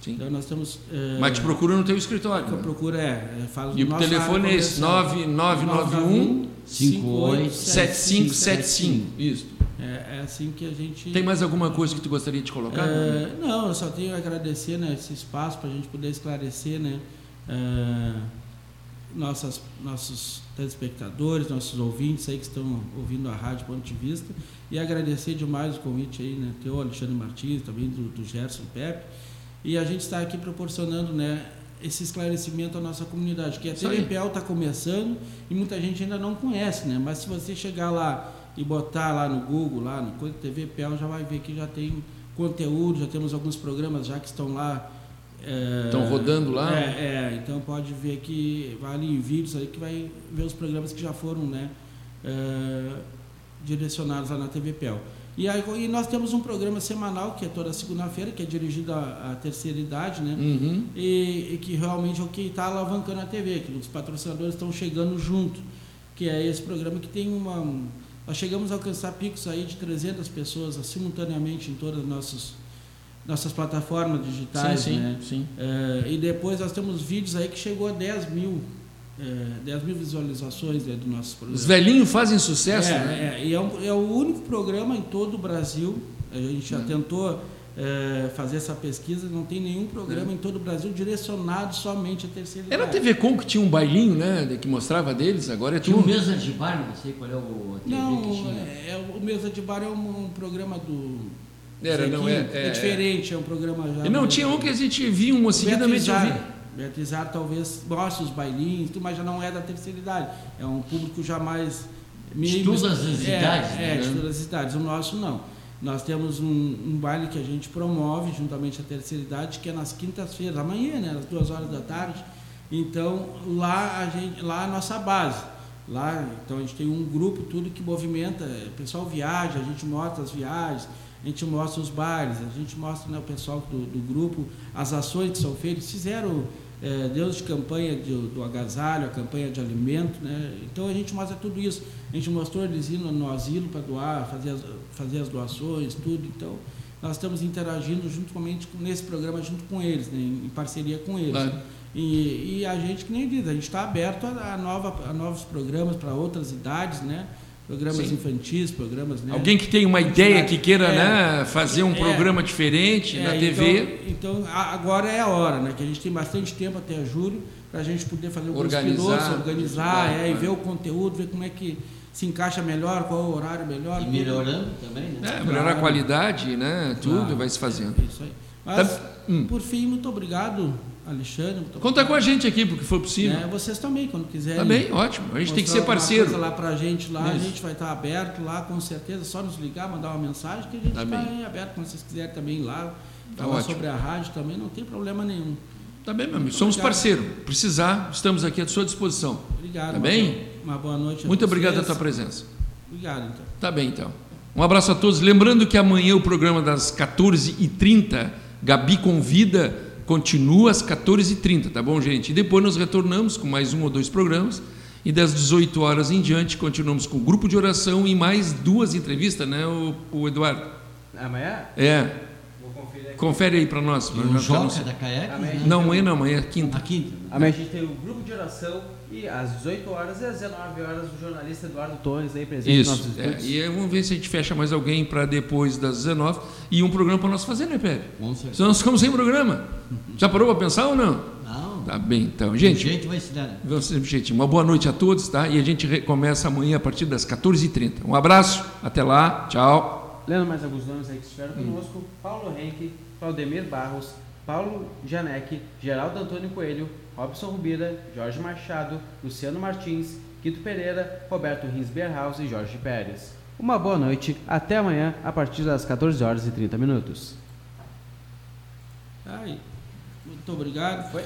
Sim. Então nós temos. eh, Mas te procura no teu escritório. que eu né? procuro é, faz E o telefone é esse, comercial. 9991 7575. Isso. É, é assim que a gente. Tem mais alguma coisa que tu gostaria de colocar? É, não, eu só tenho a agradecer né, esse espaço para a gente poder esclarecer né, é, nossas, nossos telespectadores, nossos ouvintes aí que estão ouvindo a Rádio Ponto de Vista e agradecer demais o convite aí, né, teu Alexandre Martins, também do, do Gerson Pepe, e a gente está aqui proporcionando né, esse esclarecimento à nossa comunidade, que a. TVPL está começando e muita gente ainda não conhece, né? Mas se você chegar lá e botar lá no Google, lá no Coisa TVPL, já vai ver que já tem conteúdo, já temos alguns programas já que estão lá. É, Estão rodando lá? É, é, então pode ver que vai ali em vídeos aí que vai ver os programas que já foram, né? é, direcionados lá na TVPL. E, aí, e nós temos um programa semanal, que é toda segunda-feira, que é dirigido à, à terceira idade, né? Uhum. E, e que realmente é o que está alavancando a TV, que os patrocinadores estão chegando junto, que é esse programa que tem uma... Nós chegamos a alcançar picos aí de 300 pessoas simultaneamente em todas as nossas, nossas plataformas digitais, sim, sim, né? sim. É, e depois nós temos vídeos aí que chegou a 10 mil, é, 10 mil visualizações né, do nosso programa. Os velhinhos fazem sucesso, é, né? é, e é, um- é o único programa em todo o Brasil, a gente Uhum. já tentou é, fazer essa pesquisa, não tem nenhum programa em todo o Brasil direcionado somente à terceira Era a. TV Com que tinha um bailinho, né? de- Que mostrava deles, agora é Tinha tu. um mesa de bar, não sei qual é o a TV que Não, tinha. é, é, o Mesa de Bar é um, um programa do... Era, não é- Zequinho, é- diferente, é um programa já... E não, tinha um que a gente via um seguidamente ouvir. Beatrizar talvez mostre os bailinhos, mas já não é da terceira idade. É um público já mais. De todas as é, idades, É, né? de todas as idades. O nosso não. Nós temos um, um baile que a gente promove juntamente à terceira idade, que é nas quintas-feiras, amanhã, né? Às duas horas da tarde. Então, lá a gente, lá a nossa base. Lá, então a gente tem um grupo tudo que movimenta, o pessoal viaja, a gente mostra as viagens, a gente mostra os bailes, a gente mostra né, o pessoal do, do grupo, as ações que são feitas, fizeram eh, Deus de campanha de- do agasalho, a campanha de alimento, né? Então a gente mostra tudo isso. A gente mostrou eles indo no asilo para doar, fazer as, fazer as doações, tudo. Então nós estamos interagindo juntamente nesse programa junto com eles, né? em, em parceria com eles. Claro. E, e a gente, que nem diz, a gente está aberto a, a nova, a novos programas para outras idades, né? Programas Sim. infantis, programas. Né? Alguém que tem uma ideia que queira É. né, fazer um É. programa diferente na É, TV. Então, então, agora é a hora, né? Que a gente tem bastante tempo até julho para a gente poder fazer alguns Organizar, pilotos, organizar, claro, é, e ver o conteúdo, ver como é que se encaixa melhor, qual é o horário melhor. E tudo. melhorando também, né? É, melhorar a qualidade, né? Tudo Claro. vai se fazendo. É isso aí. Mas, Tá- hum. por fim, muito obrigado, Alexandre. Conta com a obrigado. gente aqui, porque for possível. É, vocês também, quando quiserem. Tá bem, ótimo. A gente tem que ser parceiro. lá pra gente lá, a gente vai estar aberto lá, com certeza. Só nos ligar, mandar uma mensagem que a gente Tá está bem. aberto quando vocês quiserem também lá. Tá Falar ótimo. sobre a rádio também, não tem problema nenhum. Tá bem, meu amigo. Somos obrigado. parceiro. Precisar, estamos aqui à sua disposição. Obrigado. Tá uma bem? boa- Uma boa noite. a Muito obrigado vocês. pela tua presença. Obrigado, então. Tá bem, então. Um abraço a todos. Lembrando que amanhã o programa das 14h30, Gabi Convida, continua às 14h30, tá bom, gente? E depois nós retornamos com mais um ou dois programas. E das 18 horas em diante, continuamos com o grupo de oração e mais duas entrevistas, né, o, o Eduardo? Amanhã? É. Confere aí para nós. E nós o Joca estamos- da né? Não, amanhã não, amanhã é quinta. A quinta. né? Amanhã a gente tem o grupo de oração e às 18 horas e às 19 horas o jornalista Eduardo Torres aí presente Isso. nossos É, estúdios. e vamos ver se a gente fecha mais alguém para depois das 19 e um programa para nós fazer, né, Pepe? Com certeza. Senão nós ficamos sem programa. Já parou para pensar ou não? Não, Tá bem, então. Gente, jeito vai se dar. vamos ser jeitinho. Uma boa noite a todos, tá? E a gente recomeça amanhã a partir das 14h30. Um abraço, até lá, tchau. Lendo mais alguns nomes aí que estiveram conosco: Paulo Henke, Claudemir Barros, Paulo Janec, Geraldo Antônio Coelho, Robson Rubira, Jorge Machado, Luciano Martins, Quito Pereira, Roberto Rins Berhaus e Jorge Pérez. Uma boa noite, até amanhã a partir das 14 horas e 30 minutos. Ai, muito obrigado. Foi.